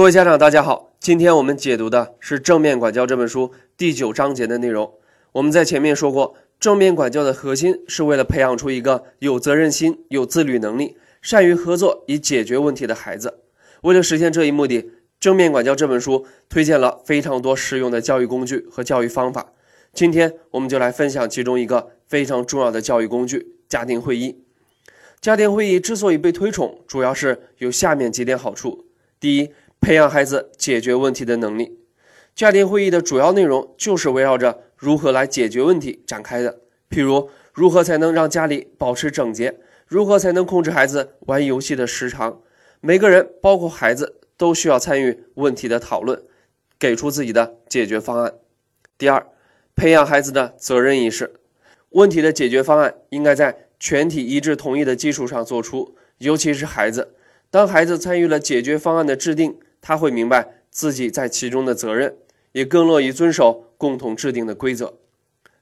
各位家长，大家好，今天我们解读的是《正面管教》这本书第九章节的内容。我们在前面说过，正面管教的核心是为了培养出一个有责任心、有自律能力、善于合作以解决问题的孩子。为了实现这一目的，《正面管教》这本书推荐了非常多实用的教育工具和教育方法。今天我们就来分享其中一个非常重要的教育工具——家庭会议。家庭会议之所以被推崇，主要是有下面几点好处：第一，培养孩子解决问题的能力。家庭会议的主要内容就是围绕着如何来解决问题展开的。譬如，如何才能让家里保持整洁？如何才能控制孩子玩游戏的时长？每个人，包括孩子，都需要参与问题的讨论，给出自己的解决方案。第二，培养孩子的责任意识。问题的解决方案应该在全体一致同意的基础上做出，尤其是孩子。当孩子参与了解决方案的制定，他会明白自己在其中的责任，也更乐意遵守共同制定的规则。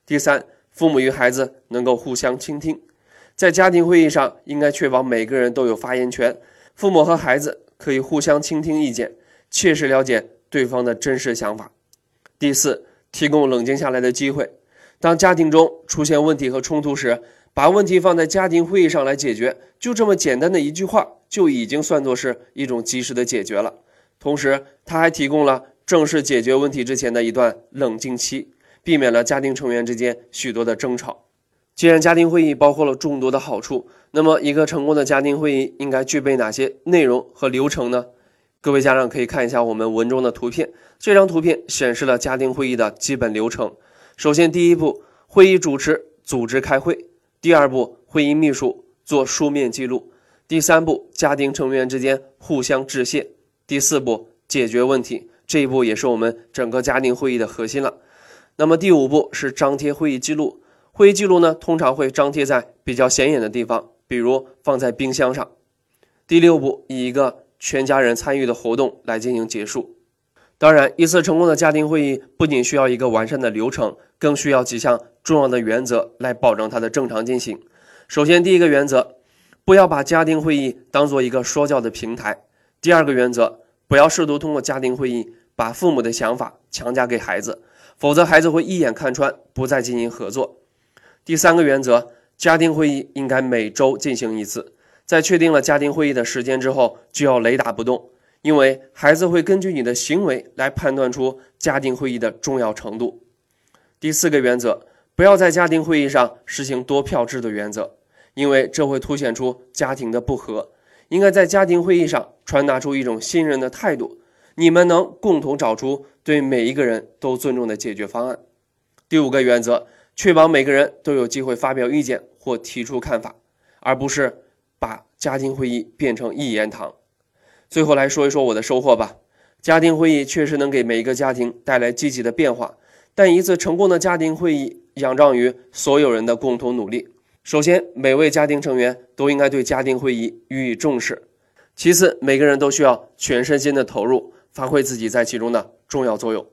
第三，父母与孩子能够互相倾听，在家庭会议上应该确保每个人都有发言权，父母和孩子可以互相倾听意见，切实了解对方的真实想法。第四，提供冷静下来的机会，当家庭中出现问题和冲突时，把问题放在家庭会议上来解决，就这么简单的一句话，就已经算作是一种及时的解决了。同时，他还提供了正式解决问题之前的一段冷静期，避免了家庭成员之间许多的争吵。既然家庭会议包括了众多的好处，那么一个成功的家庭会议应该具备哪些内容和流程呢？各位家长可以看一下我们文中的图片，这张图片显示了家庭会议的基本流程。首先，第一步，会议主持组织开会；第二步，会议秘书做书面记录；第三步，家庭成员之间互相致谢。第四步解决问题，这一步也是我们整个家庭会议的核心了。那么第五步是张贴会议记录，会议记录呢通常会张贴在比较显眼的地方，比如放在冰箱上。第六步以一个全家人参与的活动来进行结束。当然，一次成功的家庭会议不仅需要一个完善的流程，更需要几项重要的原则来保证它的正常进行。首先，第一个原则，不要把家庭会议当做一个说教的平台。第二个原则，不要试图通过家庭会议把父母的想法强加给孩子，否则孩子会一眼看穿，不再进行合作。第三个原则，家庭会议应该每周进行一次，在确定了家庭会议的时间之后，就要雷打不动，因为孩子会根据你的行为来判断出家庭会议的重要程度。第四个原则，不要在家庭会议上实行多票制的原则，因为这会凸显出家庭的不和。应该在家庭会议上传达出一种信任的态度，你们能共同找出对每一个人都尊重的解决方案。第五个原则，确保每个人都有机会发表意见或提出看法，而不是把家庭会议变成一言堂。最后来说一说我的收获吧。家庭会议确实能给每一个家庭带来积极的变化，但一次成功的家庭会议仰仗于所有人的共同努力。首先，每位家庭成员都应该对家庭会议予以重视。其次，每个人都需要全身心的投入，发挥自己在其中的重要作用。